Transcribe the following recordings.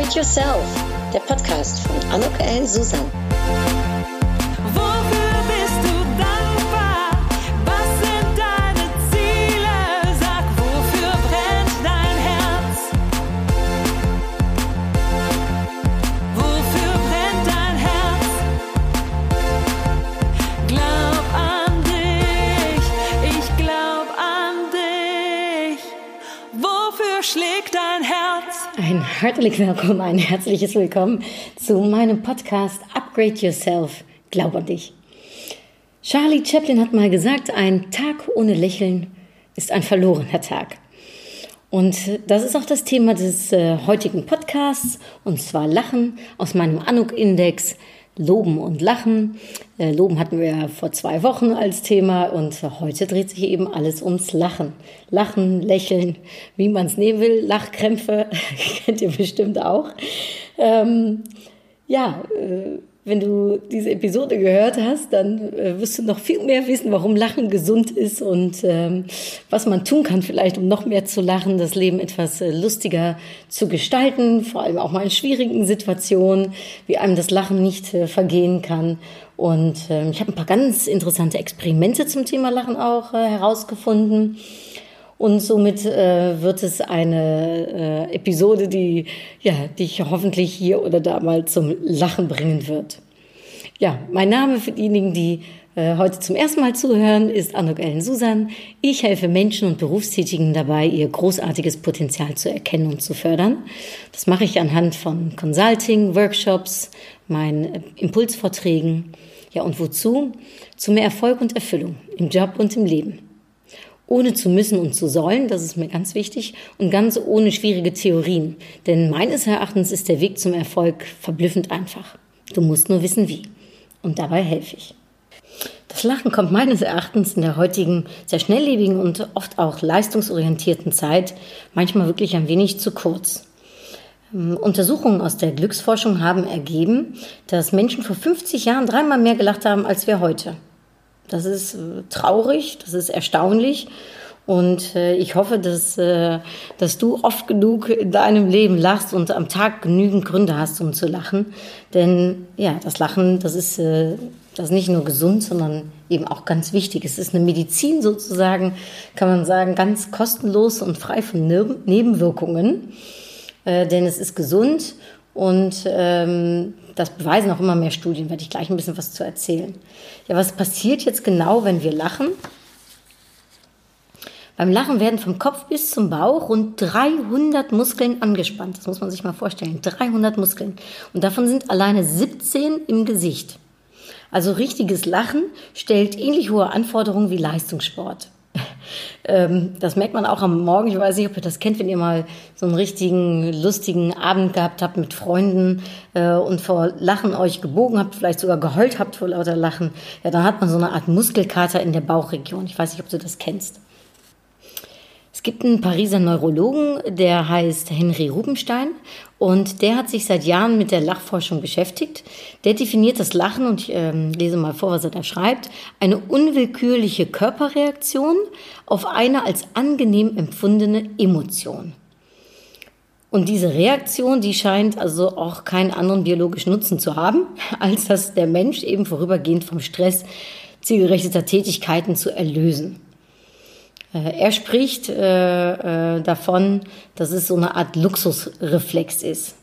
Upgrade Yourself, der Podcast von Anuk L. Susan. Herzlich willkommen, ein herzliches Willkommen zu meinem Podcast Upgrade Yourself. Glaub an dich. Charlie Chaplin hat mal gesagt, ein Tag ohne Lächeln ist ein verlorener Tag. Und das ist auch das Thema des äh, heutigen Podcasts, und zwar Lachen aus meinem Anuk-Index. Loben und Lachen. Äh, Loben hatten wir ja vor zwei Wochen als Thema und heute dreht sich eben alles ums Lachen. Lachen, Lächeln, wie man es nehmen will. Lachkrämpfe kennt ihr bestimmt auch. Ähm, ja, äh, wenn du diese Episode gehört hast, dann äh, wirst du noch viel mehr wissen, warum Lachen gesund ist und ähm, was man tun kann, vielleicht um noch mehr zu lachen, das Leben etwas äh, lustiger zu gestalten, vor allem auch mal in schwierigen Situationen, wie einem das Lachen nicht äh, vergehen kann. Und ähm, ich habe ein paar ganz interessante Experimente zum Thema Lachen auch äh, herausgefunden. Und somit äh, wird es eine äh, Episode, die ja, dich hoffentlich hier oder da mal zum Lachen bringen wird. Ja, mein Name für diejenigen, die äh, heute zum ersten Mal zuhören, ist Anuk Ellen Susan. Ich helfe Menschen und Berufstätigen dabei, ihr großartiges Potenzial zu erkennen und zu fördern. Das mache ich anhand von Consulting, Workshops, meinen Impulsvorträgen. Ja, und wozu? Zu mehr Erfolg und Erfüllung im Job und im Leben ohne zu müssen und zu sollen, das ist mir ganz wichtig, und ganz ohne schwierige Theorien. Denn meines Erachtens ist der Weg zum Erfolg verblüffend einfach. Du musst nur wissen wie. Und dabei helfe ich. Das Lachen kommt meines Erachtens in der heutigen, sehr schnelllebigen und oft auch leistungsorientierten Zeit manchmal wirklich ein wenig zu kurz. Untersuchungen aus der Glücksforschung haben ergeben, dass Menschen vor 50 Jahren dreimal mehr gelacht haben als wir heute. Das ist äh, traurig, das ist erstaunlich. Und äh, ich hoffe, dass, äh, dass du oft genug in deinem Leben lachst und am Tag genügend Gründe hast, um zu lachen. Denn ja, das Lachen, das ist, das ist nicht nur gesund, sondern eben auch ganz wichtig. Es ist eine Medizin sozusagen, kann man sagen, ganz kostenlos und frei von Nebenwirkungen. Denn es ist gesund und ähm, das beweisen auch immer mehr Studien, werde ich gleich ein bisschen was zu erzählen. Ja, was passiert jetzt genau, wenn wir lachen? Beim Lachen werden vom Kopf bis zum Bauch rund 300 Muskeln angespannt. Das muss man sich mal vorstellen. 300 Muskeln. Und davon sind alleine 17 im Gesicht. Also richtiges Lachen stellt ähnlich hohe Anforderungen wie Leistungssport. Ähm, das merkt man auch am Morgen. Ich weiß nicht, ob ihr das kennt, wenn ihr mal so einen richtigen, lustigen Abend gehabt habt mit Freunden äh, und vor Lachen euch gebogen habt, vielleicht sogar geheult habt vor lauter Lachen. Ja, dann hat man so eine Art Muskelkater in der Bauchregion. Ich weiß nicht, ob du das kennst. Es gibt einen Pariser Neurologen, der heißt Henry Rubenstein und der hat sich seit Jahren mit der Lachforschung beschäftigt. Der definiert das Lachen, und ich äh, lese mal vor, was er da schreibt, eine unwillkürliche Körperreaktion auf eine als angenehm empfundene Emotion. Und diese Reaktion, die scheint also auch keinen anderen biologischen Nutzen zu haben, als dass der Mensch eben vorübergehend vom Stress zielgerichteter Tätigkeiten zu erlösen. Äh, er spricht äh, äh, davon, dass es so eine Art Luxusreflex ist.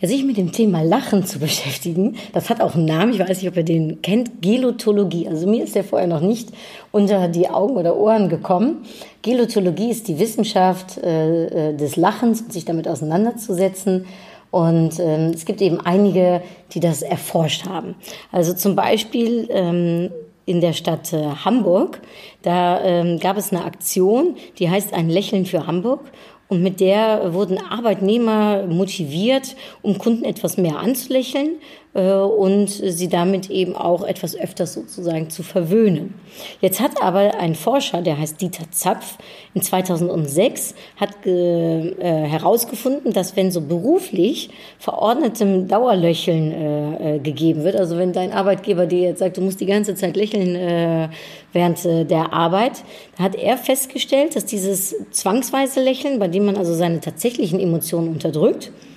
Ja, sich mit dem Thema Lachen zu beschäftigen, das hat auch einen Namen, ich weiß nicht, ob ihr den kennt, Gelotologie. Also mir ist der vorher noch nicht unter die Augen oder Ohren gekommen. Gelotologie ist die Wissenschaft äh, äh des Lachens und sich damit auseinanderzusetzen. Und ähm, es gibt eben einige, die das erforscht haben. Also zum Beispiel ähm, in der Stadt äh, Hamburg. Da ähm, gab es eine Aktion, die heißt ein Lächeln für Hamburg. Und mit der wurden Arbeitnehmer motiviert, um Kunden etwas mehr anzulächeln und sie damit eben auch etwas öfters sozusagen zu verwöhnen. Jetzt hat aber ein Forscher, der heißt Dieter Zapf, in 2006 hat äh, herausgefunden, dass wenn so beruflich verordnetem Dauerlöcheln äh, äh, gegeben wird, also wenn dein Arbeitgeber dir jetzt sagt, du musst die ganze Zeit lächeln äh, während äh, der Arbeit, hat er festgestellt, dass dieses zwangsweise Lächeln, bei dem man also seine tatsächlichen Emotionen unterdrückt, äh,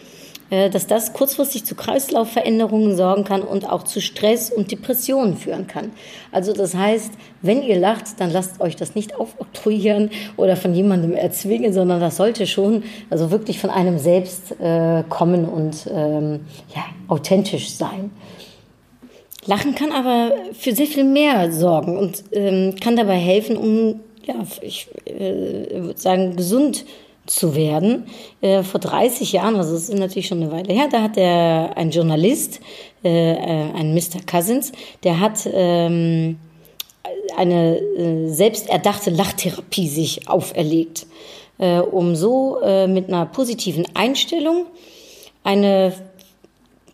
dass das kurzfristig zu Kreislaufveränderungen sorgen kann und auch zu Stress und Depressionen führen kann. Also das heißt, wenn ihr lacht, dann lasst euch das nicht aufoktroyieren oder von jemandem erzwingen, sondern das sollte schon also wirklich von einem selbst äh, kommen und ähm, ja, authentisch sein. Lachen kann aber für sehr viel mehr sorgen und ähm, kann dabei helfen, um, ja, ich äh, würde sagen, gesund zu werden. Äh, vor 30 Jahren, also das ist natürlich schon eine Weile her, da hat der, ein Journalist, äh, äh ein Mr. Cousins, der hat ähm, eine äh, selbst erdachte Lachtherapie sich auferlegt, um so mit einer positiven Einstellung eine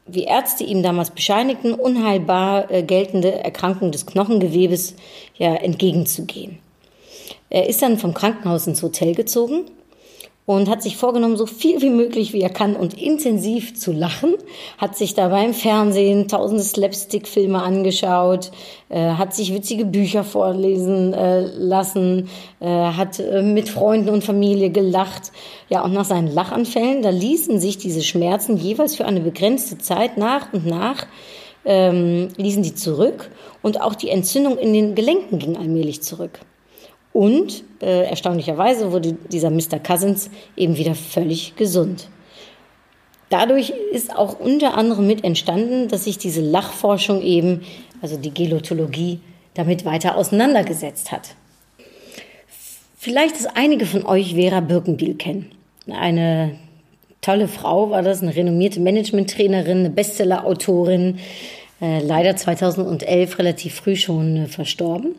wie Ärzte ihm damals bescheinigten, unheilbar geltende Erkrankung des Knochengewebes ja, entgegenzugehen. Er ist dann vom Krankenhaus ins Hotel gezogen und hat sich vorgenommen, so viel wie möglich, wie er kann und intensiv zu lachen, hat sich dabei im Fernsehen tausende Slapstick-Filme angeschaut, äh, hat sich witzige Bücher vorlesen äh, lassen, äh, hat äh, mit Freunden und Familie gelacht. Ja, und nach seinen Lachanfällen, da ließen sich diese Schmerzen jeweils für eine begrenzte Zeit nach und nach ähm, ließen die zurück und auch die Entzündung in den Gelenken ging allmählich zurück. Und äh, erstaunlicherweise wurde dieser Mr. Cousins eben wieder völlig gesund. Dadurch ist auch unter anderem mit entstanden, dass sich diese Lachforschung eben, also die Gelotologie, damit weiter auseinandergesetzt hat. Vielleicht, dass einige von euch Vera Birkenbiel kennen. Eine tolle Frau war das, eine renommierte Management-Trainerin, eine Bestseller-Autorin, äh, leider 2011 relativ früh schon äh, verstorben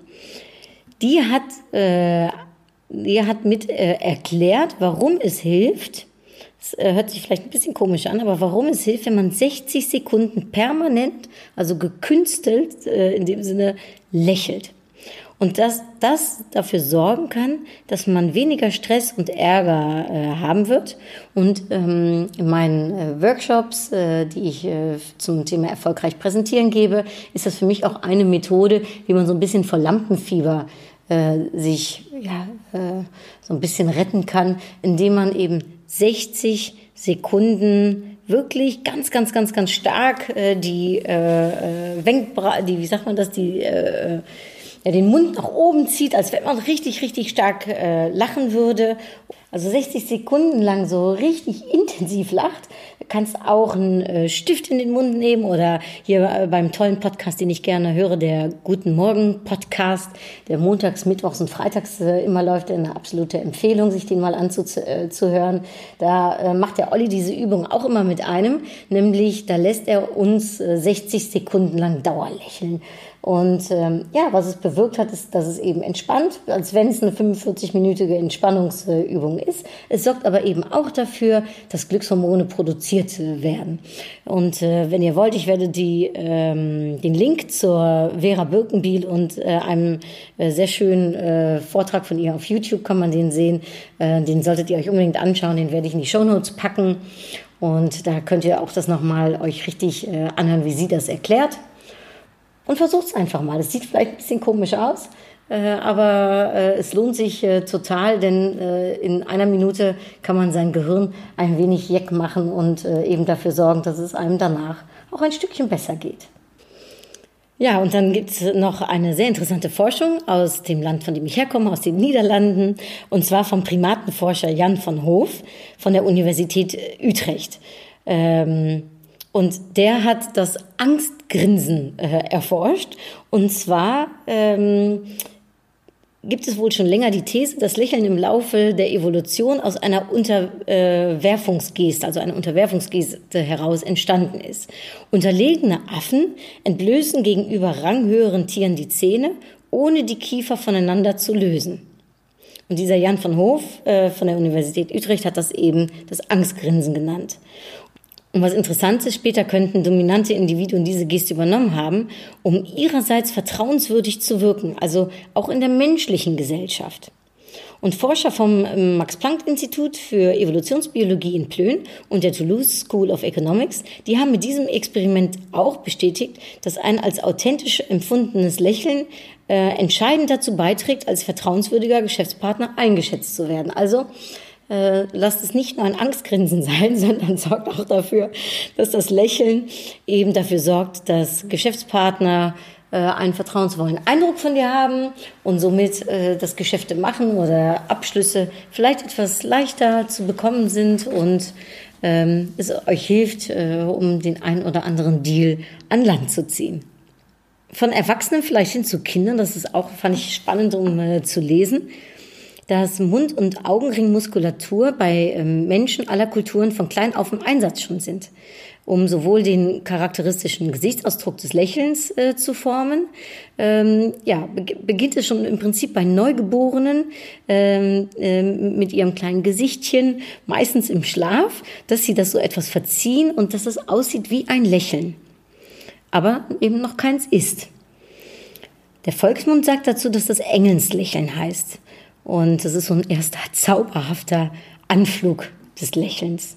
die hat, äh, die hat mit äh, erklärt, warum es hilft, das äh, hört sich vielleicht ein bisschen komisch an, aber warum es hilft, wenn man 60 Sekunden permanent, also gekünstelt äh, in dem Sinne, lächelt. Und dass das dafür sorgen kann, dass man weniger Stress und Ärger äh, haben wird. Und ähm, in meinen äh, Workshops, äh, die ich äh, zum Thema erfolgreich präsentieren gebe, ist das für mich auch eine Methode, wie man so ein bisschen vor Lampenfieber äh, sich ja, äh, so ein bisschen retten kann, indem man eben 60 Sekunden wirklich ganz, ganz, ganz, ganz stark äh, die äh, Wenkbra die, wie sagt man das, die äh, ja, den Mund nach oben zieht, als wenn man richtig, richtig stark äh, lachen würde. Also 60 Sekunden lang so richtig intensiv lacht. Du kannst auch einen äh, Stift in den Mund nehmen oder hier äh, beim tollen Podcast, den ich gerne höre, der Guten Morgen Podcast, der montags, mittwochs und freitags äh, immer läuft, eine absolute Empfehlung, sich den mal anzuhören. Da macht der Olli diese Übung auch immer mit einem, nämlich da lässt er uns 60 Sekunden lang Dauerlächeln. Und ähm, ja, was es bewirkt hat, ist, dass es eben entspannt, als wenn es eine 45-minütige Entspannungsübung ist. Es sorgt aber eben auch dafür, dass Glückshormone produziert werden. Und äh, wenn ihr wollt, ich werde die, ähm, den Link zur Vera Birkenbiel und äh, einem äh, sehr schönen äh, Vortrag von ihr auf YouTube kann man den sehen. Äh, den solltet ihr euch unbedingt anschauen. Den werde ich in die Shownotes packen. Und da könnt ihr auch das nochmal euch richtig äh, anhören, wie sie das erklärt. Und versucht es einfach mal. Es sieht vielleicht ein bisschen komisch aus, äh, aber äh, es lohnt sich äh, total, denn in einer Minute kann man sein Gehirn ein wenig jeck machen und eben dafür sorgen, dass es einem danach auch ein Stückchen besser geht. Ja, und dann gibt es noch eine sehr interessante Forschung aus dem Land, von dem ich herkomme, aus den Niederlanden, und zwar vom Primatenforscher Jan van Hoof von der Universität Utrecht. Ähm, und der hat das Angstgrinsen äh, erforscht. Und zwar ähm, gibt es wohl schon länger die These, dass Lächeln im Laufe der Evolution aus einer Unterwerfungsgeste, also einer Unterwerfungsgeste heraus entstanden ist. Unterlegene Affen entblößen gegenüber ranghöheren Tieren die Zähne, ohne die Kiefer voneinander zu lösen. Und dieser Jan von Hof äh, von der Universität Utrecht hat das eben das Angstgrinsen genannt. Und was interessant ist, später könnten dominante Individuen diese Geste übernommen haben, um ihrerseits vertrauenswürdig zu wirken, also auch in der menschlichen Gesellschaft. Und Forscher vom ähm, Max-Planck-Institut für Evolutionsbiologie in Plön und der Toulouse School of Economics, die haben mit diesem Experiment auch bestätigt, dass ein als authentisch empfundenes Lächeln äh, entscheidend dazu beiträgt, als vertrauenswürdiger Geschäftspartner eingeschätzt zu werden. Also äh, lasst es nicht nur ein Angstgrinsen sein, sondern sorgt auch dafür, dass das Lächeln eben dafür sorgt, dass Geschäftspartner äh, einen vertrauensvollen Eindruck von dir haben und somit äh, das Geschäfte machen oder Abschlüsse vielleicht etwas leichter zu bekommen sind und ähm, es euch hilft, äh, um den einen oder anderen Deal an Land zu ziehen. Von Erwachsenen vielleicht hin zu Kindern, das ist auch, fand ich spannend, um äh, zu lesen dass Mund- und Augenringmuskulatur bei ähm, Menschen aller Kulturen von klein auf im Einsatz schon sind, um sowohl den charakteristischen Gesichtsausdruck des Lächelns äh, zu formen. Ähm, ja, beginnt es schon im Prinzip bei Neugeborenen ähm, äh, mit ihrem kleinen Gesichtchen, meistens im Schlaf, dass sie das so etwas verziehen und dass es aussieht wie ein Lächeln, aber eben noch keins ist. Der Volksmund sagt dazu, dass das Engelslächeln heißt. Und das ist so ein erster zauberhafter Anflug des Lächelns.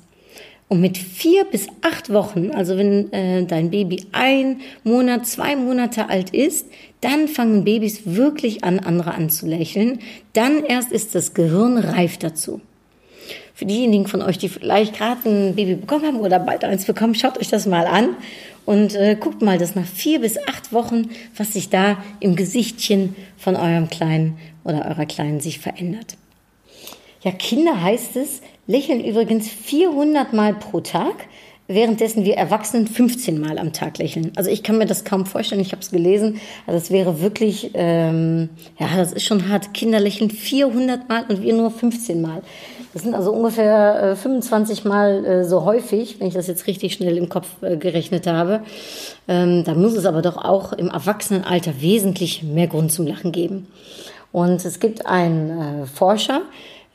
Und mit vier bis acht Wochen, also wenn äh, dein Baby ein Monat, zwei Monate alt ist, dann fangen Babys wirklich an, andere anzulächeln. Dann erst ist das Gehirn reif dazu. Für diejenigen von euch, die vielleicht gerade ein Baby bekommen haben oder bald eins bekommen, schaut euch das mal an und äh, guckt mal, dass nach vier bis acht Wochen, was sich da im Gesichtchen von eurem Kleinen oder eurer Kleinen sich verändert. Ja, Kinder heißt es, lächeln übrigens 400 Mal pro Tag, währenddessen wir Erwachsenen 15 Mal am Tag lächeln. Also ich kann mir das kaum vorstellen, ich habe es gelesen. Also es wäre wirklich, ähm, ja, das ist schon hart. Kinder lächeln 400 Mal und wir nur 15 Mal. Das sind also ungefähr äh, 25 Mal äh, so häufig, wenn ich das jetzt richtig schnell im Kopf äh, gerechnet habe. Ähm, da muss es aber doch auch im Erwachsenenalter wesentlich mehr Grund zum Lachen geben. Und es gibt einen äh, Forscher,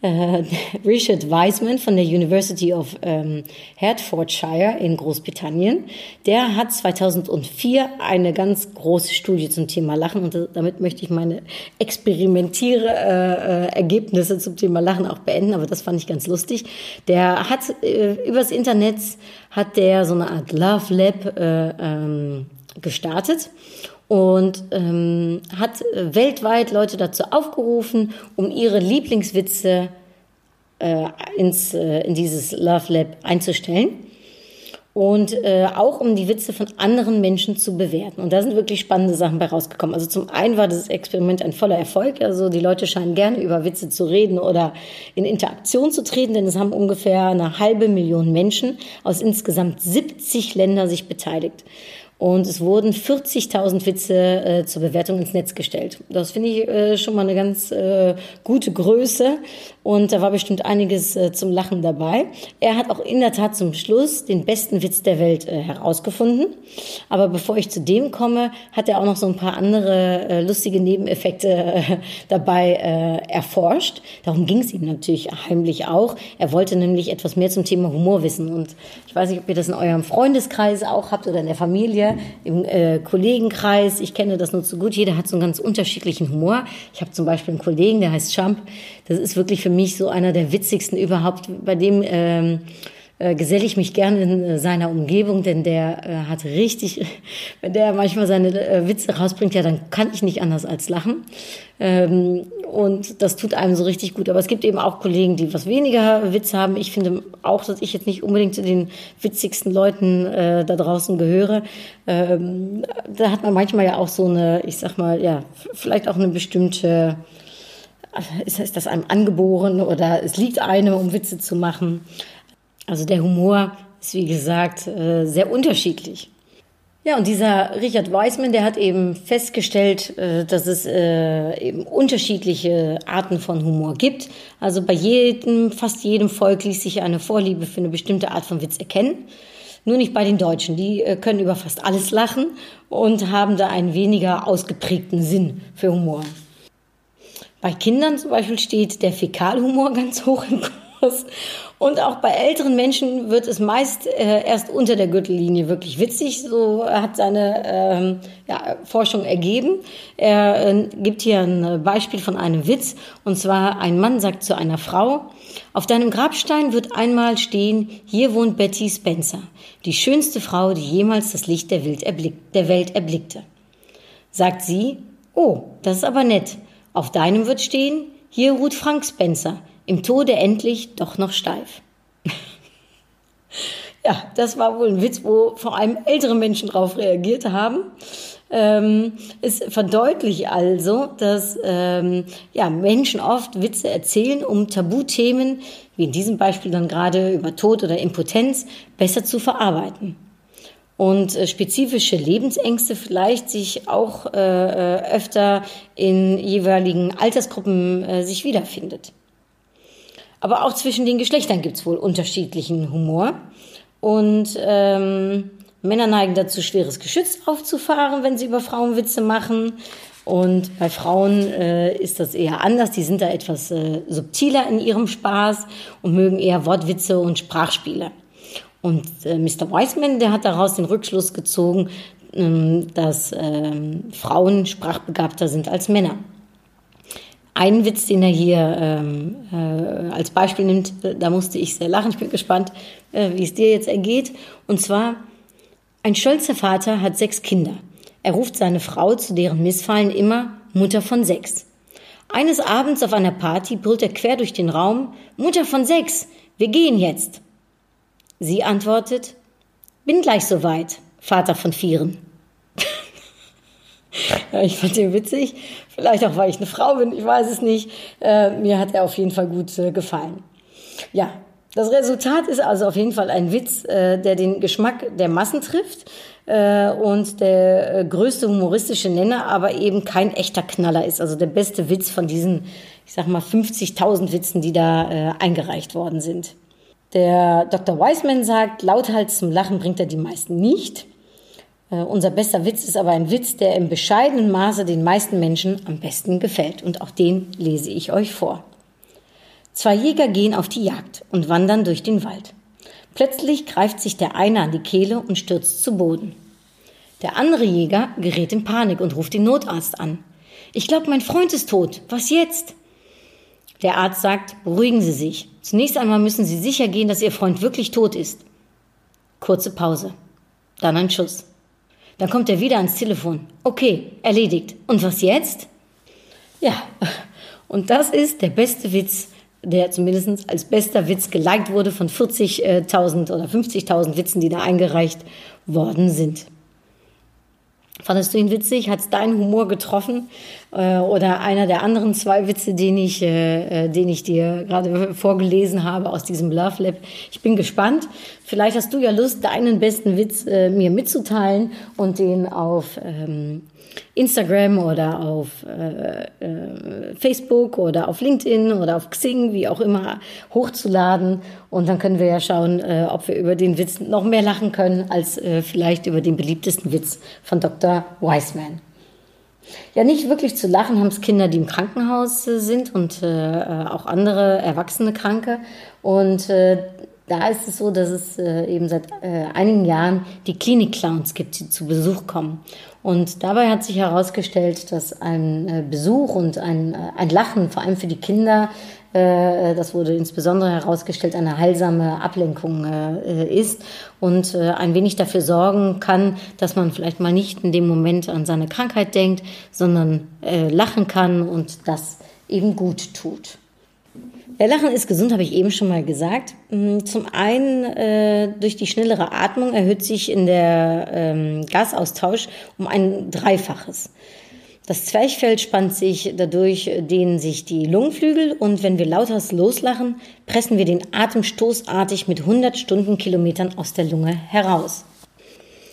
äh, Richard Wiseman von der University of ähm, Hertfordshire in Großbritannien, der hat 2004 eine ganz große Studie zum Thema Lachen und damit möchte ich meine experimentiere äh, äh, Ergebnisse zum Thema Lachen auch beenden, aber das fand ich ganz lustig. Der hat äh, übers Internet hat der so eine Art Love Lab äh, ähm, gestartet und ähm, hat äh, weltweit Leute dazu aufgerufen, um ihre Lieblingswitze äh, ins, äh, in dieses Love Lab einzustellen und äh, auch um die Witze von anderen Menschen zu bewerten. Und da sind wirklich spannende Sachen bei rausgekommen. Also zum einen war das Experiment ein voller Erfolg. Also die Leute scheinen gerne über Witze zu reden oder in Interaktion zu treten, denn es haben ungefähr eine halbe Million Menschen aus insgesamt 70 Ländern sich beteiligt. Und es wurden 40.000 Witze äh, zur Bewertung ins Netz gestellt. Das finde ich äh, schon mal eine ganz äh, gute Größe. Und da war bestimmt einiges äh, zum Lachen dabei. Er hat auch in der Tat zum Schluss den besten Witz der Welt äh, herausgefunden. Aber bevor ich zu dem komme, hat er auch noch so ein paar andere äh, lustige Nebeneffekte dabei erforscht. Darum ging es ihm natürlich heimlich auch. Er wollte nämlich etwas mehr zum Thema Humor wissen. Und ich weiß nicht, ob ihr das in eurem Freundeskreis auch habt oder in der Familie im äh, Kollegenkreis. Ich kenne das nur zu gut. Jeder hat so einen ganz unterschiedlichen Humor. Ich habe zum Beispiel einen Kollegen, der heißt Champ. Das ist wirklich für mich so einer der witzigsten überhaupt. Bei dem ähm, äh, geselle ich mich gerne in äh, seiner Umgebung, denn der äh, hat richtig, wenn der manchmal seine Witze rausbringt, ja, dann kann ich nicht anders als lachen. Ähm, und das tut einem so richtig gut. Aber es gibt eben auch Kollegen, die was weniger Witz haben. Ich finde auch, dass ich jetzt nicht unbedingt zu den witzigsten Leuten da draußen gehöre. Ähm, da hat man manchmal ja auch so eine, ich sag mal, ja, vielleicht auch eine bestimmte ist das einem angeboren oder es liegt einem, um Witze zu machen. Also der Humor ist, wie gesagt, äh, sehr unterschiedlich. Ja, und dieser Richard Weisman, der hat eben festgestellt, äh, dass es äh, eben unterschiedliche Arten von Humor gibt. Also bei jedem, fast jedem Volk ließ sich eine Vorliebe für eine bestimmte Art von Witz erkennen. Nur nicht bei den Deutschen. Die können über fast alles lachen und haben da einen weniger ausgeprägten Sinn für Humor. Bei Kindern zum Beispiel steht der Fäkalhumor ganz hoch im Kurs und auch bei älteren Menschen wird es meist äh, erst unter der Gürtellinie wirklich witzig. So hat seine ähm, ja, Forschung ergeben. Er äh, gibt hier ein Beispiel von einem Witz. Und zwar ein Mann sagt zu einer Frau, auf deinem Grabstein wird einmal stehen, hier wohnt Betty Spencer, die schönste Frau, die jemals das Licht der, Welt, erblick der Welt erblickte. Sagt sie, oh, das ist aber nett. Auf deinem wird stehen, hier ruht Frank Spencer, im Tode endlich doch noch steif. ja, das war wohl ein Witz, wo vor allem ältere Menschen darauf reagiert haben. Ähm, es verdeutlicht also, dass ähm, ja, Menschen oft Witze erzählen, um Tabuthemen, wie in diesem Beispiel dann gerade über Tod oder Impotenz, besser zu verarbeiten und äh, spezifische Lebensängste vielleicht sich auch äh, äh, öfter in jeweiligen Altersgruppen äh, sich wiederfindet. Aber auch zwischen den Geschlechtern gibt es wohl unterschiedlichen Humor. Und ähm, Männer neigen dazu, schweres Geschütz aufzufahren, wenn sie über Frauen Witze machen. Und bei Frauen äh, ist das eher anders. Die sind da etwas äh, subtiler in ihrem Spaß und mögen eher Wortwitze und Sprachspiele. Und äh, Mr. Wiseman, der hat daraus den Rückschluss gezogen, ähm, dass ähm, Frauen sprachbegabter sind als Männer. Ein Witz, den er hier ähm, äh, als Beispiel nimmt, da musste ich sehr lachen. Ich bin gespannt, äh, wie es dir jetzt ergeht. Und zwar, ein stolzer Vater hat sechs Kinder. Er ruft seine Frau zu deren Missfallen immer Mutter von sechs. Eines Abends auf einer Party brüllt er quer durch den Raum, Mutter von sechs, wir gehen jetzt. Sie antwortet, bin gleich soweit, Vater von Vieren. Ich fand den witzig, vielleicht auch, weil ich eine Frau bin, ich weiß es nicht. Äh, mir hat er auf jeden Fall gut äh, gefallen. Ja, das Resultat ist also auf jeden Fall ein Witz, äh, der den Geschmack der Massen trifft äh, und der äh, größte humoristische Nenner, aber eben kein echter Knaller ist. Also der beste Witz von diesen, ich sag mal, 50.000 Witzen, die da äh, eingereicht worden sind. Der Dr. Wiseman sagt, lauthals zum Lachen bringt er die meisten nicht. Äh, unser bester Witz ist aber ein Witz, der im bescheidenen Maße den meisten Menschen am besten gefällt. Und auch den lese ich euch vor. Zwei Jäger gehen auf die Jagd und wandern durch den Wald. Plötzlich greift sich der eine an die Kehle und stürzt zu Boden. Der andere Jäger gerät in Panik und ruft den Notarzt an. Ich glaube, mein Freund ist tot. Was jetzt? Der Arzt sagt, beruhigen Sie sich. Zunächst einmal müssen Sie sicher gehen, dass Ihr Freund wirklich tot ist. Kurze Pause. Dann ein Schuss. Dann kommt er wieder ans Telefon. Okay, erledigt. Und was jetzt? Ja, und das ist der beste Witz, der zumindest als bester Witz geliked wurde von 40.000 oder 50.000 Witzen, die da eingereicht worden sind. Fandest du ihn witzig? Hat es deinen Humor getroffen? Äh, oder einer der anderen zwei Witze, den ich, äh, äh, den ich dir gerade vorgelesen habe aus diesem Love Lab? Ich bin gespannt. Vielleicht hast du ja Lust, deinen besten Witz äh, mir mitzuteilen und den auf ähm, Instagram oder auf äh, äh, Facebook oder auf LinkedIn oder auf Xing, wie auch immer, hochzuladen. Und dann können wir ja schauen, äh, ob wir über den Witz noch mehr lachen können als äh, vielleicht über den beliebtesten Witz von Dr. Wiseman. Ja, nicht wirklich zu lachen haben es Kinder, die im Krankenhaus äh, sind und äh, auch andere erwachsene Kranke. Und da ist es so, dass es äh, eben seit äh, einigen Jahren die Klinik-Clowns gibt, die zu Besuch kommen. Und dabei hat sich herausgestellt, dass ein äh, Besuch und ein, äh, ein Lachen, vor allem für die Kinder, äh, das wurde insbesondere herausgestellt, eine heilsame Ablenkung äh, ist und ein wenig dafür sorgen kann, dass man vielleicht mal nicht in dem Moment an seine Krankheit denkt, sondern lachen kann und das eben gut tut. Ja, Lachen ist gesund, habe ich eben schon mal gesagt. Mm, zum einen äh, durch die schnellere Atmung erhöht sich in der ähm, Gasaustausch um ein Dreifaches. Das Zwerchfell spannt sich, dadurch dehnen sich die Lungenflügel und wenn wir lauter loslachen, pressen wir den Atem stoßartig mit 100 Stundenkilometern aus der Lunge heraus.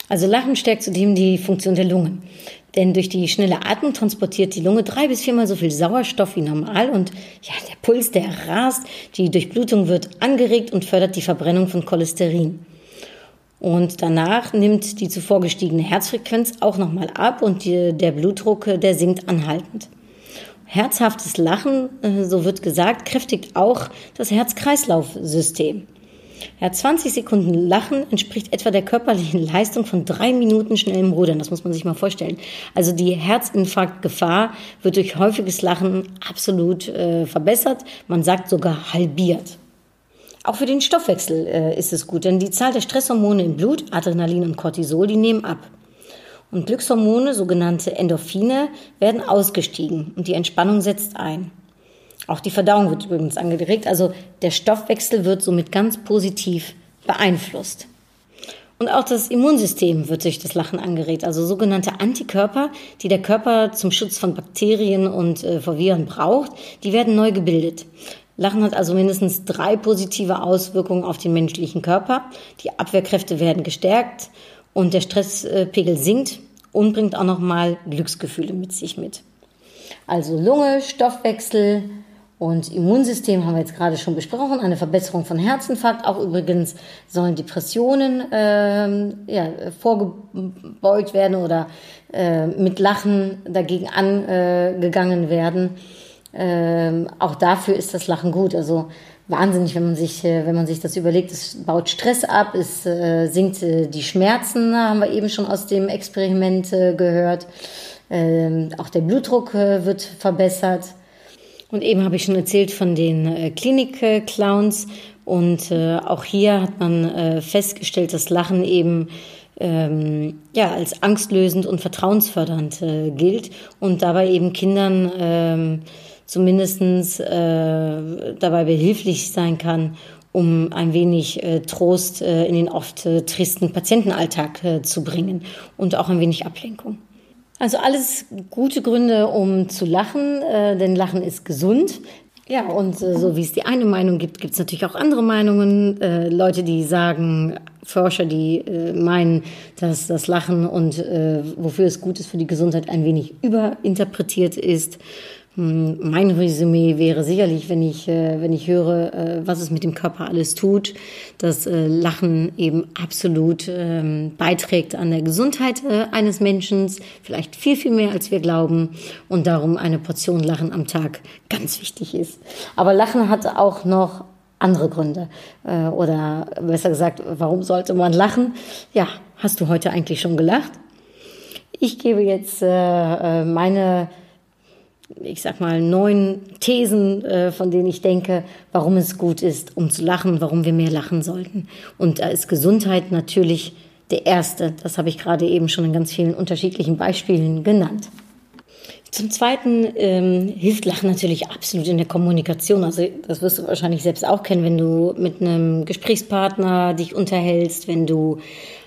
Also Lachen stärkt zudem die Funktion der Lunge. Denn durch die schnelle Atmung transportiert die Lunge drei bis viermal so viel Sauerstoff wie normal und ja, der Puls, der rast, die Durchblutung wird angeregt und fördert die Verbrennung von Cholesterin. Und danach nimmt die zuvor gestiegene Herzfrequenz auch nochmal ab und die, der Blutdruck, der sinkt anhaltend. Herzhaftes Lachen, äh, so wird gesagt, kräftigt auch das Herz-Kreislauf-System. Ja, 20 Sekunden Lachen entspricht etwa der körperlichen Leistung von drei Minuten schnellem Rudern. Das muss man sich mal vorstellen. Also die Herzinfarktgefahr wird durch häufiges Lachen absolut äh, verbessert. Man sagt sogar halbiert. Auch für den Stoffwechsel äh, ist es gut, denn die Zahl der Stresshormone im Blut, Adrenalin und Cortisol, die nehmen ab. Und Glückshormone, sogenannte Endorphine, werden ausgestiegen und die Entspannung setzt ein. Auch die Verdauung wird übrigens angeregt. Also der Stoffwechsel wird somit ganz positiv beeinflusst. Und auch das Immunsystem wird durch das Lachen angeregt. Also sogenannte Antikörper, die der Körper zum Schutz von Bakterien und äh, vor Viren braucht, die werden neu gebildet. Lachen hat also mindestens drei positive Auswirkungen auf den menschlichen Körper. Die Abwehrkräfte werden gestärkt und der Stresspegel sinkt und bringt auch nochmal Glücksgefühle mit sich mit. Also Lunge, Stoffwechsel, und Immunsystem haben wir jetzt gerade schon besprochen, eine Verbesserung von Herzinfarkt. Auch übrigens sollen Depressionen ähm, ja, vorgebeugt werden oder äh, mit Lachen dagegen angegangen werden. Ähm, auch dafür ist das Lachen gut. Also wahnsinnig, wenn man sich, äh, wenn man sich das überlegt. Es baut Stress ab, es äh, sinkt äh, die Schmerzen, haben wir eben schon aus dem Experiment gehört. Ähm, auch der Blutdruck wird verbessert. Und eben habe ich schon erzählt von den äh, Klinik-Clowns. Und äh, auch hier hat man äh, festgestellt, dass Lachen eben ähm, ja, als angstlösend und vertrauensfördernd äh, gilt und dabei eben Kindern ähm, zumindest äh, dabei behilflich sein kann, um ein wenig äh, Trost äh, in den oft äh, tristen Patientenalltag äh, zu bringen und auch ein wenig Ablenkung. Also alles gute Gründe, um zu lachen, äh, denn Lachen ist gesund. Ja, und äh, so wie es die eine Meinung gibt, gibt es natürlich auch andere Meinungen. Äh, Leute, die sagen, Forscher, die äh, meinen, dass das Lachen und äh, wofür es gut ist für die Gesundheit ein wenig überinterpretiert ist. Hm, mein Resümee wäre sicherlich, wenn ich, äh, wenn ich höre, äh, was es mit dem Körper alles tut, dass äh, Lachen eben absolut ähm, beiträgt an der Gesundheit eines Menschen, vielleicht viel, viel mehr, als wir glauben und darum eine Portion Lachen am Tag ganz wichtig ist. Aber Lachen hat auch noch andere Gründe. Oder besser gesagt, warum sollte man lachen? Ja, hast du heute eigentlich schon gelacht? Ich gebe jetzt meine ich sag mal, neun Thesen, äh, von denen ich denke, warum es gut ist, um zu lachen, warum wir mehr lachen sollten. Und da ist Gesundheit natürlich der erste. Das habe ich gerade eben schon in ganz vielen unterschiedlichen Beispielen genannt. Zum Zweiten ähm, hilft Lachen natürlich absolut in der Kommunikation. Also das wirst du wahrscheinlich selbst auch kennen, wenn du mit einem Gesprächspartner dich unterhältst, wenn du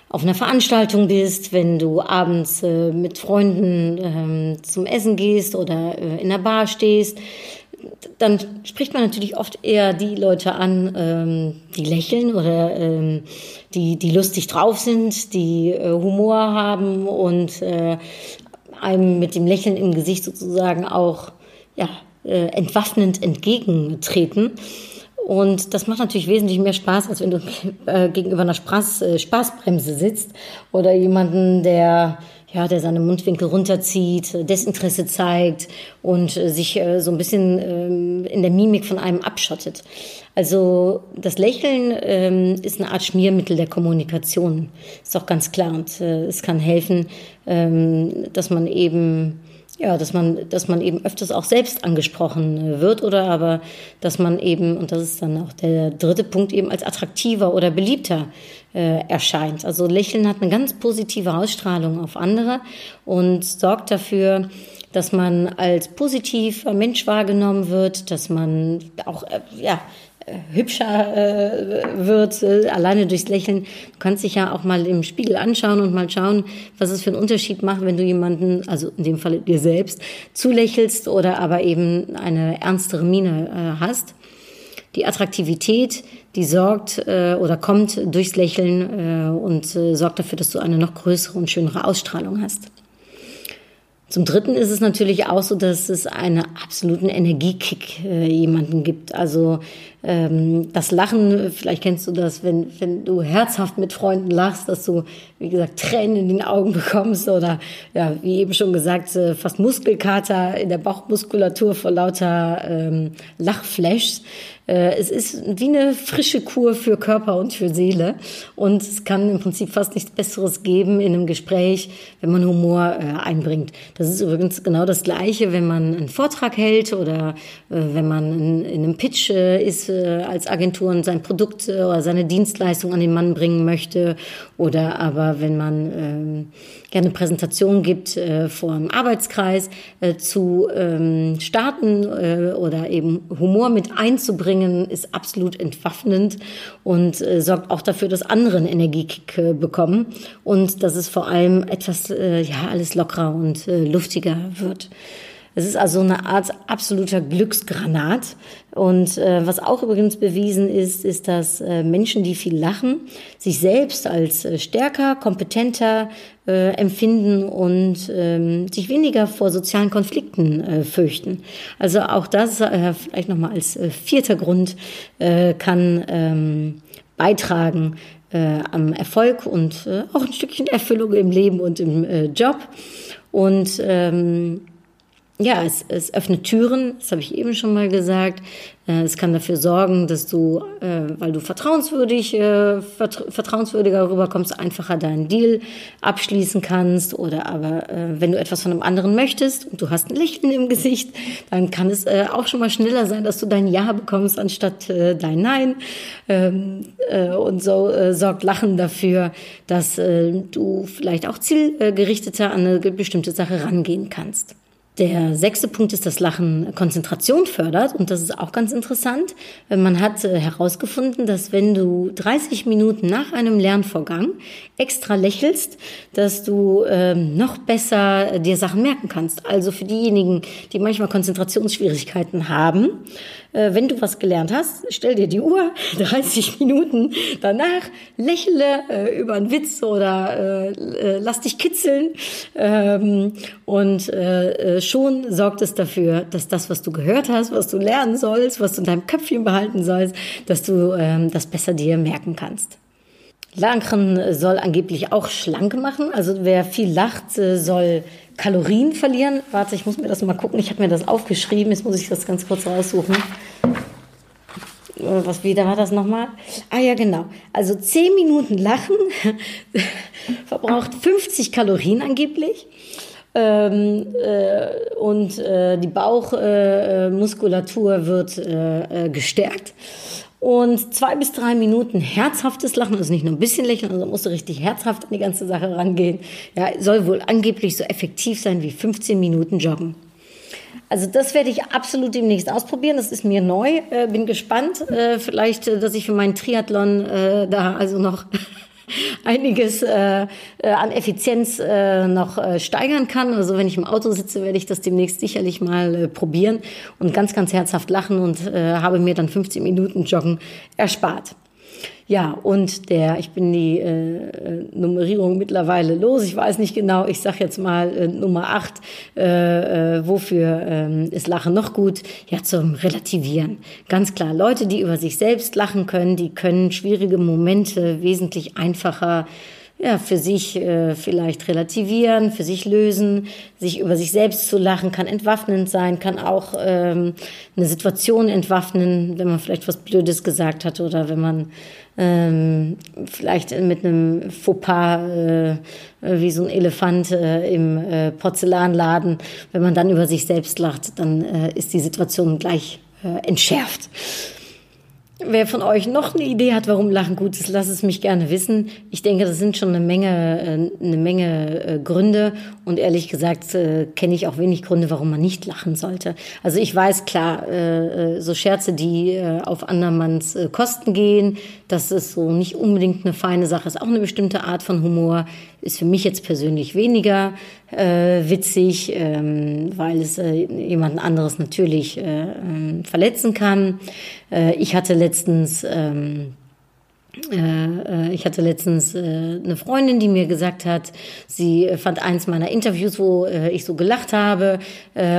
auf einer Veranstaltung bist, wenn du abends äh, mit Freunden ähm, zum Essen gehst oder äh, in der Bar stehst, dann spricht man natürlich oft eher die Leute an, ähm, die lächeln oder ähm, die, die lustig drauf sind, die äh, Humor haben und äh, einem mit dem Lächeln im Gesicht sozusagen auch ja, äh, entwaffnend entgegentreten. Und das macht natürlich wesentlich mehr Spaß, als wenn du äh, gegenüber einer Spaß, äh, Spaßbremse sitzt oder jemanden, der ja, der seine Mundwinkel runterzieht, äh, Desinteresse zeigt und äh, sich äh, so ein bisschen ähm, in der Mimik von einem abschottet. Also das Lächeln ähm, ist eine Art Schmiermittel der Kommunikation, ist auch ganz klar. Und es kann helfen, ähm, dass man eben ja, dass man, dass man eben öfters auch selbst angesprochen wird oder aber, dass man eben, und das ist dann auch der dritte Punkt, eben als attraktiver oder beliebter äh, erscheint. Also Lächeln hat eine ganz positive Ausstrahlung auf andere und sorgt dafür, dass man als positiver Mensch wahrgenommen wird, dass man auch, äh, ja, hübscher äh, wird, äh, alleine durchs Lächeln. Du kannst dich ja auch mal im Spiegel anschauen und mal schauen, was es für einen Unterschied macht, wenn du jemanden, also in dem Fall dir selbst, zulächelst oder aber eben eine ernstere Miene äh, hast. Die Attraktivität, die sorgt äh, oder kommt durchs Lächeln äh, und äh, sorgt dafür, dass du eine noch größere und schönere Ausstrahlung hast. Zum Dritten ist es natürlich auch so, dass es einen absoluten Energiekick äh, jemanden gibt. Also ähm, das Lachen, vielleicht kennst du das, wenn, wenn du herzhaft mit Freunden lachst, dass du, wie gesagt, Tränen in den Augen bekommst oder, ja, wie eben schon gesagt, äh, fast Muskelkater in der Bauchmuskulatur vor lauter ähm, Lachflashs. Äh, es ist wie eine frische Kur für Körper und für Seele. Und es kann im Prinzip fast nichts Besseres geben in einem Gespräch, wenn man Humor äh, einbringt. Das ist übrigens genau das Gleiche, wenn man einen Vortrag hält oder äh, wenn man in, in einem Pitch ist äh, als Agenturen sein Produkt äh, oder seine Dienstleistung an den Mann bringen möchte oder aber wenn man ähm, gerne Präsentation gibt äh, vor einem Arbeitskreis äh, zu ähm, starten äh, oder eben Humor mit einzubringen, ist absolut entwaffnend und äh, sorgt auch dafür, dass andere einen Energiekick äh, bekommen und dass es vor allem etwas ja alles lockerer und luftiger wird. Es ist also eine Art absoluter Glücksgranat. Und äh, was auch übrigens bewiesen ist, ist, dass äh, Menschen, die viel lachen, sich selbst als äh, stärker, kompetenter äh, empfinden und ähm, sich weniger vor sozialen Konflikten äh, fürchten. Also auch das äh, vielleicht nochmal als äh, vierter Grund äh, kann ähm, beitragen, äh, am Erfolg und äh, auch ein Stückchen Erfüllung im Leben und im äh, Job. Und ähm, ja, es, es öffnet Türen, das habe ich eben schon mal gesagt. Äh, es kann dafür sorgen, dass du, äh, weil du vertrauenswürdig, äh, vertrauenswürdiger rüberkommst, einfacher deinen Deal abschließen kannst. Oder aber, wenn du etwas von einem anderen möchtest und du hast ein Lächeln im Gesicht, dann kann es auch schon mal schneller sein, dass du dein Ja bekommst anstatt dein Nein. Ähm, und so sorgt Lachen dafür, dass du vielleicht auch zielgerichteter an eine bestimmte Sache rangehen kannst. Der sechste Punkt ist, dass Lachen Konzentration fördert und das ist auch ganz interessant. Man hat äh, herausgefunden, dass wenn du 30 Minuten nach einem Lernvorgang extra lächelst, dass du ähm, noch besser dir Sachen merken kannst. Also für diejenigen, die manchmal Konzentrationsschwierigkeiten haben, äh, wenn du was gelernt hast, stell dir die Uhr, 30 Minuten danach, lächle äh, über einen Witz oder äh, äh, lass dich kitzeln ähm, und äh, äh, schon sorgt es dafür, dass das, was du gehört hast, was du lernen sollst, was du in deinem Köpfchen behalten sollst, dass du äh, das besser dir merken kannst. Lachen soll angeblich auch schlank machen. Also wer viel lacht, äh, soll Kalorien verlieren. Warte, ich muss mir das mal gucken. Ich habe mir das aufgeschrieben. Jetzt muss ich das ganz kurz raussuchen. Äh, was wieder war das nochmal? Ah ja, genau. Also 10 Minuten Lachen verbraucht 50 Kalorien angeblich. Ähm, äh, und äh, die Bauchmuskulatur äh, wird äh, gestärkt. Und zwei bis drei Minuten herzhaftes Lachen, also nicht nur ein bisschen lächeln, sondern musst du richtig herzhaft an die ganze Sache rangehen. Ja, soll wohl angeblich so effektiv sein wie 15 Minuten Joggen. Also das werde ich absolut demnächst ausprobieren. Das ist mir neu. Äh, bin gespannt. Äh, vielleicht, äh, dass ich für meinen Triathlon äh, da also noch einiges äh, äh, an Effizienz äh, noch äh, steigern kann. Also wenn ich im Auto sitze, werde ich das demnächst sicherlich mal äh, probieren und ganz, ganz herzhaft lachen und äh, habe mir dann 15 Minuten Joggen erspart. Ja, und der, ich bin die äh, äh, Nummerierung mittlerweile los. Ich weiß nicht genau, ich sage jetzt mal äh, Nummer 8. Äh, äh, wofür äh, ist Lachen noch gut? Ja, zum Relativieren. Ganz klar, Leute, die über sich selbst lachen können, die können schwierige Momente wesentlich einfacher ja, für sich äh, vielleicht relativieren, für sich lösen, sich über sich selbst zu lachen, kann entwaffnend sein, kann auch ähm, eine Situation entwaffnen, wenn man vielleicht was Blödes gesagt hat oder wenn man ähm, vielleicht mit einem Fauxpas äh, wie so ein Elefant äh, im äh, Porzellanladen, wenn man dann über sich selbst lacht, dann äh, ist die Situation gleich äh, entschärft. Wer von euch noch eine Idee hat, warum Lachen gut ist, lasst es mich gerne wissen. Ich denke, das sind schon eine Menge, äh, eine Menge äh, Gründe und ehrlich gesagt äh, kenne ich auch wenig Gründe, warum man nicht lachen sollte. Also ich weiß klar, so Scherze, die auf andermanns Kosten gehen, das ist so nicht unbedingt eine feine Sache, ist auch eine bestimmte Art von Humor, ist für mich jetzt persönlich weniger witzig, ähm, weil es jemanden anderes natürlich äh, ähm, verletzen kann. Ich hatte letztens ähm, äh, äh, ich hatte letztens äh, eine Freundin, die mir gesagt hat, sie fand eins meiner Interviews, wo ich so gelacht habe,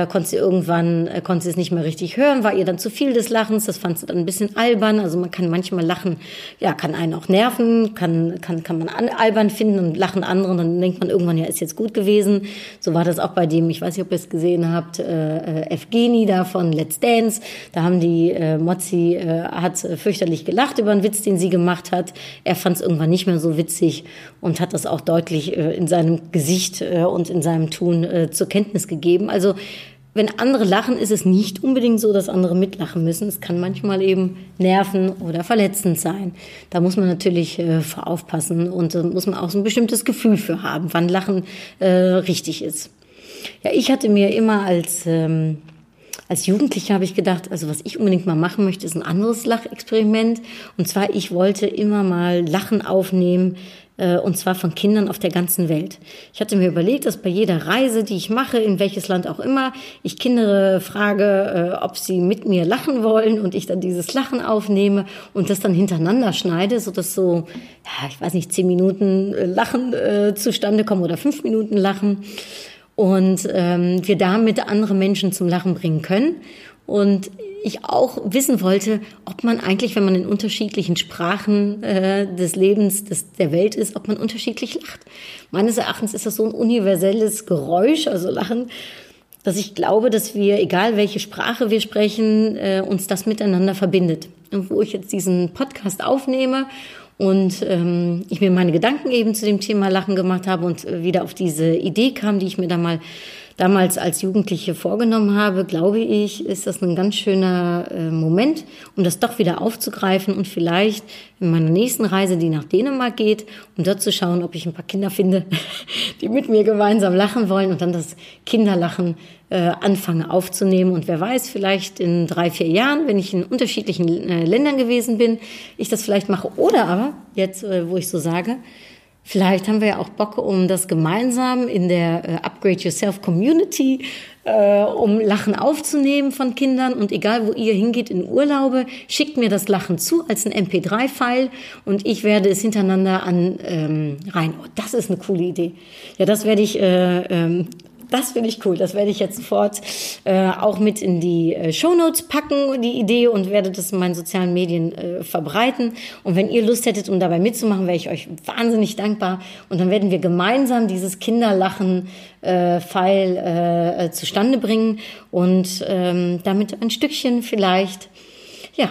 konnte sie irgendwann, konnte sie es nicht mehr richtig hören, war ihr dann zu viel des Lachens, das fand sie dann ein bisschen albern, also man kann manchmal lachen, ja, kann einen auch nerven, kann, kann, kann man albern finden und lachen anderen, dann denkt man irgendwann, ja, ist jetzt gut gewesen. So war das auch bei dem, ich weiß nicht, ob ihr es gesehen habt, Evgeni da von Let's Dance, da haben die, Mozzi hat fürchterlich gelacht über einen Witz, den sie gemacht gemacht hat. Er fand es irgendwann nicht mehr so witzig und hat das auch deutlich äh, in seinem Gesicht äh, und in seinem Tun äh, zur Kenntnis gegeben. Also wenn andere lachen, ist es nicht unbedingt so, dass andere mitlachen müssen. Es kann manchmal eben nerven oder verletzend sein. Da muss man natürlich äh, aufpassen und da muss man auch so ein bestimmtes Gefühl für haben, wann Lachen äh, richtig ist. Ja, ich hatte mir immer als ähm, als Jugendliche habe ich gedacht, also was ich unbedingt mal machen möchte, ist ein anderes Lachexperiment. Und zwar, ich wollte immer mal Lachen aufnehmen, äh, und zwar von Kindern auf der ganzen Welt. Ich hatte mir überlegt, dass bei jeder Reise, die ich mache, in welches Land auch immer, ich Kinder frage, äh, ob sie mit mir lachen wollen und ich dann dieses Lachen aufnehme und das dann hintereinander schneide, so dass so, ja, ich weiß nicht, zehn Minuten äh, Lachen äh, zustande kommen oder fünf Minuten Lachen und ähm, wir damit andere Menschen zum Lachen bringen können. Und ich auch wissen wollte, ob man eigentlich, wenn man in unterschiedlichen Sprachen äh, des Lebens, des, der Welt ist, ob man unterschiedlich lacht. Meines Erachtens ist das so ein universelles Geräusch, also Lachen, dass ich glaube, dass wir, egal welche Sprache wir sprechen, äh, uns das miteinander verbindet. Und wo ich jetzt diesen Podcast aufnehme und ähm, ich mir meine Gedanken eben zu dem Thema Lachen gemacht habe und äh, wieder auf diese Idee kam, die ich mir da mal damals als Jugendliche vorgenommen habe, glaube ich, ist das ein ganz schöner äh, Moment, um das doch wieder aufzugreifen und vielleicht in meiner nächsten Reise, die nach Dänemark geht, um dort zu schauen, ob ich ein paar Kinder finde, die mit mir gemeinsam lachen wollen und dann das Kinderlachen äh, anfange aufzunehmen. Und wer weiß, vielleicht in drei, vier Jahren, wenn ich in unterschiedlichen äh, Ländern gewesen bin, ich das vielleicht mache. Oder aber, jetzt, wo ich so sage, Vielleicht haben wir ja auch Bock, um das gemeinsam in der äh, Upgrade Yourself Community, äh, um Lachen aufzunehmen von Kindern. Und egal, wo ihr hingeht in Urlaube, schickt mir das Lachen zu als ein MP3-File und ich werde es hintereinander an ähm, rein. Oh, das ist eine coole Idee. Ja, das werde ich äh, ähm, das finde ich cool. Das werde ich jetzt sofort äh, auch mit in die äh, Shownotes packen, die Idee, und werde das in meinen sozialen Medien äh, verbreiten. Und wenn ihr Lust hättet, um dabei mitzumachen, wäre ich euch wahnsinnig dankbar. Und dann werden wir gemeinsam dieses Kinderlachen äh, äh, äh, zustande bringen und ähm, damit ein Stückchen vielleicht, ja,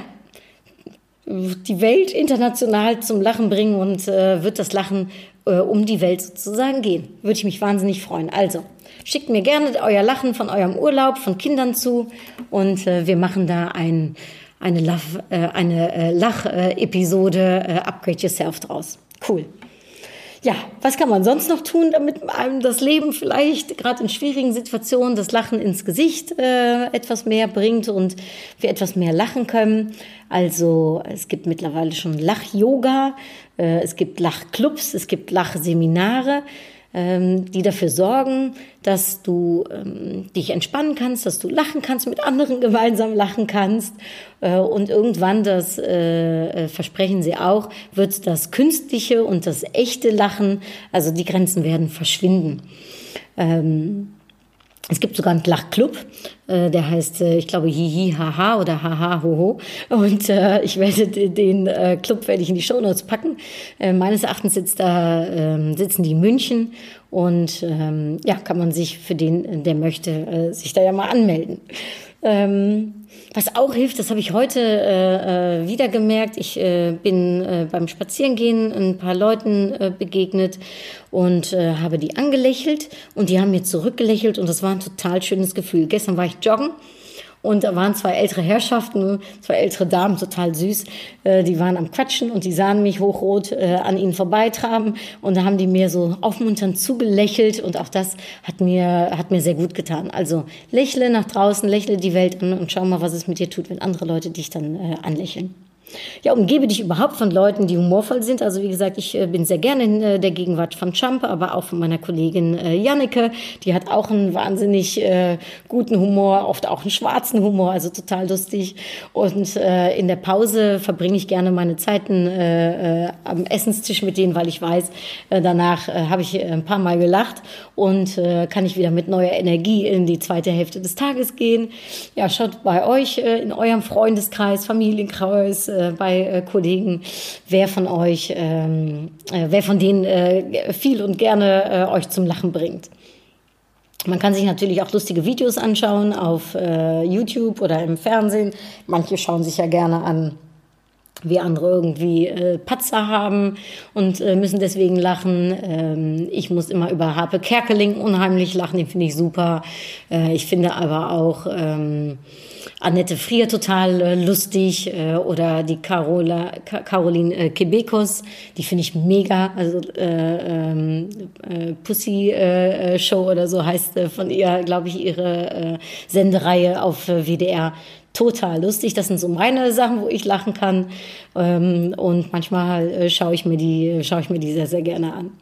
die Welt international zum Lachen bringen und äh, wird das Lachen äh, um die Welt sozusagen gehen. Würde ich mich wahnsinnig freuen. Also, schickt mir gerne euer Lachen von eurem Urlaub, von Kindern zu und äh, wir machen da ein, eine, Lach, äh, eine äh, Lach-Episode äh, Upgrade Yourself draus. Cool. Ja, was kann man sonst noch tun, damit einem das Leben vielleicht gerade in schwierigen Situationen das Lachen ins Gesicht äh, etwas mehr bringt und wir etwas mehr lachen können? Also es gibt mittlerweile schon Lach-Yoga, äh, es gibt Lachclubs, es gibt Lachseminare ähm, die dafür sorgen, dass du ähm, dich entspannen kannst, dass du lachen kannst, mit anderen gemeinsam lachen kannst. Äh, und irgendwann, das äh, äh, versprechen sie auch, wird das künstliche und das echte Lachen, also die Grenzen werden verschwinden. Ähm, es gibt sogar einen Lachclub, äh, der heißt, äh, ich glaube, Hihi Haha oder Haha Hoho. Und äh, ich werde den äh, Club werde ich in die Shownotes packen. Äh, meines Erachtens sitzt da, äh, sitzen die in München und ähm, ja, kann man sich für den, der möchte, äh, sich da ja mal anmelden. Ähm, was auch hilft, das habe ich heute äh, äh, wieder gemerkt. Ich äh, bin äh, beim Spazierengehen ein paar Leuten äh, begegnet und äh, habe die angelächelt und die haben mir zurückgelächelt und das war ein total schönes Gefühl. Gestern war ich joggen und da waren zwei ältere Herrschaften, zwei ältere Damen, total süß. Äh, die waren am Quatschen und die sahen mich hochrot äh, an ihnen vorbeitraben. Und da haben die mir so aufmunternd zugelächelt. Und auch das hat mir, hat mir sehr gut getan. Also lächle nach draußen, lächle die Welt an und schau mal, was es mit dir tut, wenn andere Leute dich dann äh, anlächeln. Ja, umgebe dich überhaupt von Leuten, die humorvoll sind. Also wie gesagt, ich äh, bin sehr gerne in äh, der Gegenwart von Trump, aber auch von meiner Kollegin äh, Janneke. Die hat auch einen wahnsinnig äh, guten Humor, oft auch einen schwarzen Humor, also total lustig. Und äh, in der Pause verbringe ich gerne meine Zeiten äh, am Essenstisch mit denen, weil ich weiß, danach habe ich ein paar Mal gelacht und kann ich wieder mit neuer Energie in die zweite Hälfte des Tages gehen. Ja, schaut bei euch in eurem Freundeskreis, Familienkreis, äh, bei äh, Kollegen, wer von euch, ähm, äh, wer von denen äh, viel und gerne äh, euch zum Lachen bringt. Man kann sich natürlich auch lustige Videos anschauen auf äh, YouTube oder im Fernsehen. Manche schauen sich ja gerne an wie andere irgendwie äh, Patzer haben und äh, müssen deswegen lachen. Ähm, ich muss immer über Harpe Kerkeling unheimlich lachen, den finde ich super. Äh, ich finde aber auch ähm, Annette Frier total äh, lustig äh, oder die Carola, Ka Caroline äh, Quebecos, die finde ich mega. Also äh, ähm, äh, Pussy äh, Show oder so heißt äh, von ihr, glaube ich, ihre äh, Sendereihe auf äh, WDR total lustig. Das sind so meine Sachen, wo ich lachen kann. Ähm, und manchmal äh, schaue ich mir die, schaue ich mir die sehr, sehr gerne an.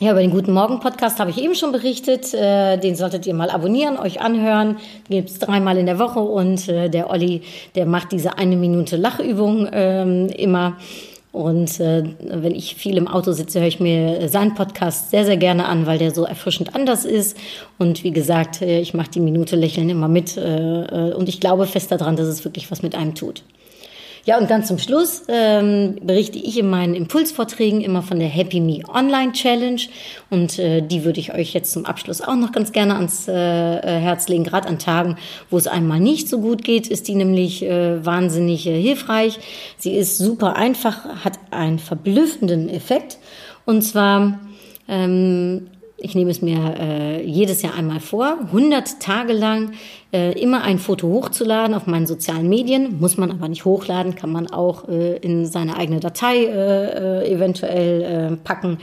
Ja, über den Guten Morgen Podcast habe ich eben schon berichtet. Äh, den solltet ihr mal abonnieren, euch anhören. Den gibt's dreimal in der Woche und äh, der Olli, der macht diese eine Minute Lachübung ähm, immer. Und äh, wenn ich viel im Auto sitze, höre ich mir seinen Podcast sehr, sehr gerne an, weil der so erfrischend anders ist. Und wie gesagt, äh, ich mache die Minute Lächeln immer mit. Äh, äh, und ich glaube fest daran, dass es wirklich was mit einem tut. Ja, und ganz zum Schluss ähm, berichte ich in meinen Impulsvorträgen immer von der Happy Me Online Challenge. Und äh, die würde ich euch jetzt zum Abschluss auch noch ganz gerne ans äh, äh Herz legen. Gerade an Tagen, wo es einmal nicht so gut geht, ist die nämlich äh, wahnsinnig äh, hilfreich. Sie ist super einfach, hat einen verblüffenden Effekt. Und zwar ähm, ich nehme es mir äh, jedes Jahr einmal vor, 100 Tage lang äh, immer ein Foto hochzuladen auf meinen sozialen Medien. Muss man aber nicht hochladen, kann man auch äh, in seine eigene Datei äh, äh, eventuell äh, packen.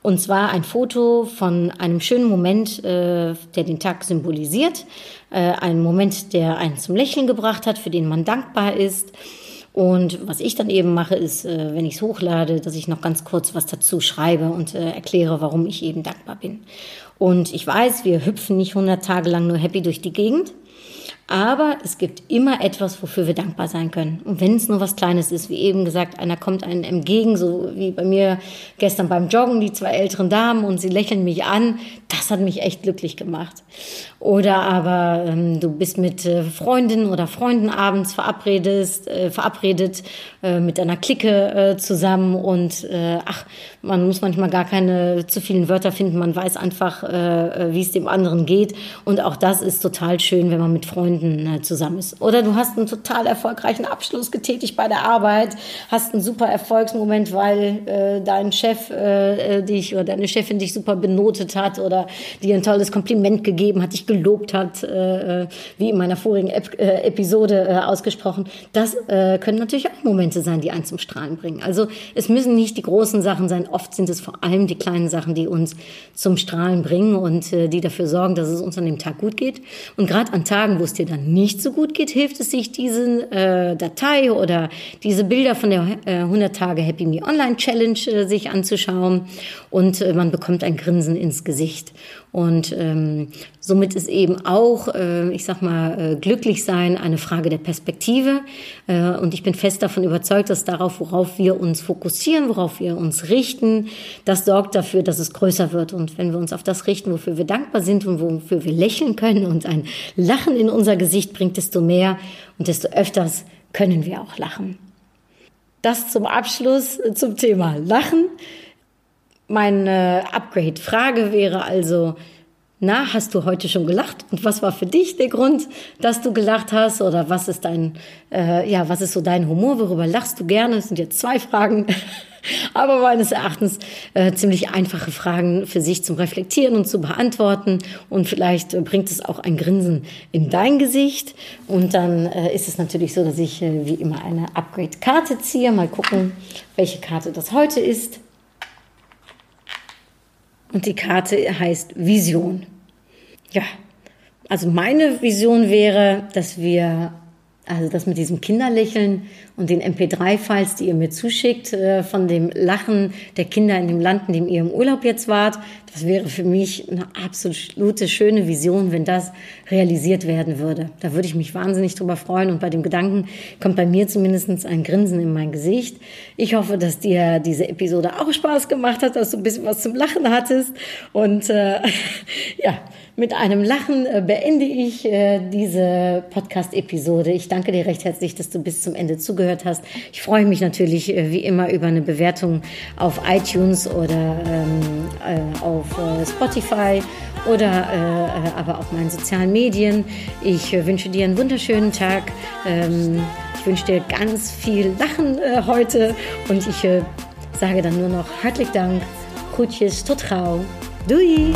Und zwar ein Foto von einem schönen Moment, der den Tag symbolisiert. Ein Moment, der einen zum Lächeln gebracht hat, für den man dankbar ist und was ich dann eben mache, ist, wenn ich es hochlade, dass ich noch ganz kurz was dazu schreibe und erkläre, warum ich eben dankbar bin. Und ich weiß, wir hüpfen nicht 100 Tage lang nur happy durch die Gegend. Aber es gibt immer etwas, wofür wir dankbar sein können. Und wenn es nur was Kleines ist, wie eben gesagt, einer kommt einem entgegen, so wie bei mir gestern beim Joggen, die zwei älteren Damen und sie lächeln mich an, das hat mich echt glücklich gemacht. Oder aber ähm, du bist mit äh, Freundinnen oder Freunden abends verabredet, äh, verabredet äh, mit einer Clique äh, zusammen und äh, ach, man muss manchmal gar keine zu vielen Wörter finden, man weiß einfach, äh wie es dem anderen geht. Und auch das ist total schön, wenn man mit Freunden äh, zusammen ist. Oder du hast einen total erfolgreichen Abschluss getätigt bei der Arbeit, hast einen super Erfolgsmoment, weil äh, dein Chef äh, äh dich oder deine Chefin dich super benotet hat oder dir ein tolles Kompliment gegeben hat, dich gelobt hat, äh, äh, wie in meiner vorigen Ep Episode ausgesprochen. Das können natürlich auch Momente sein, die einen zum Strahlen bringen. Also es müssen nicht die großen Sachen sein. Oft sind es vor allem die kleinen Sachen, die uns zum Strahlen bringen und die dafür sorgen, dass es uns an dem Tag gut geht. Und gerade an Tagen, wo es dir dann nicht so gut geht, hilft es sich, diese äh, Datei oder diese Bilder von der äh, 100 Tage Happy Me Online Challenge äh, sich anzuschauen und äh, man bekommt ein Grinsen ins Gesicht. Und ähm, somit ist eben auch, äh, ich sag mal, äh, glücklich sein eine Frage der Perspektive. Äh, und ich bin fest davon überzeugt, dass darauf, worauf wir uns fokussieren, worauf wir uns richten, das sorgt dafür, dass es größer wird. Und wenn wir uns auf das richten, wofür wir dankbar sind und wofür wir lächeln können und ein Lachen in unser Gesicht bringt, desto mehr und desto öfters können wir auch lachen. Das zum Abschluss zum Thema Lachen. Meine Upgrade-Frage wäre also, na, hast du heute schon gelacht? Und was war für dich der Grund, dass du gelacht hast? Oder was ist dein, äh, ja, was ist so dein Humor? Worüber lachst du gerne? Das sind jetzt zwei Fragen, aber meines Erachtens äh, ziemlich einfache Fragen für sich zum Reflektieren und zu beantworten. Und vielleicht äh, bringt es auch ein Grinsen in dein Gesicht. Und dann äh, ist es natürlich so, dass ich äh, wie immer eine Upgrade-Karte ziehe. Mal gucken, welche Karte das heute ist. Und die Karte heißt Vision. Ja, also meine Vision wäre, dass wir also das mit diesem Kinderlächeln und den MP3-Files, die ihr mir zuschickt, äh, von dem Lachen der Kinder in dem Land, in dem ihr im Urlaub jetzt wart, das wäre für mich eine absolute schöne Vision, wenn das realisiert werden würde. Da würde ich mich wahnsinnig drüber freuen und bei dem Gedanken kommt bei mir zumindest ein Grinsen in mein Gesicht. Ich hoffe, dass dir diese Episode auch Spaß gemacht hat, dass du ein bisschen was zum Lachen hattest und äh, ja, mit einem Lachen äh, beende ich äh, diese Podcast-Episode. Ich danke dir recht herzlich, dass du bis zum Ende zugehört hast. Ich freue mich natürlich äh, wie immer über eine Bewertung auf iTunes oder ähm, äh, auf Spotify oder aber auf meinen sozialen Medien. Ich wünsche dir einen wunderschönen Tag. Ähm, Ich wünsche dir ganz viel Lachen heute und ich sage dann nur noch herzlich Dank. Groetjes, tot gauw. Doei!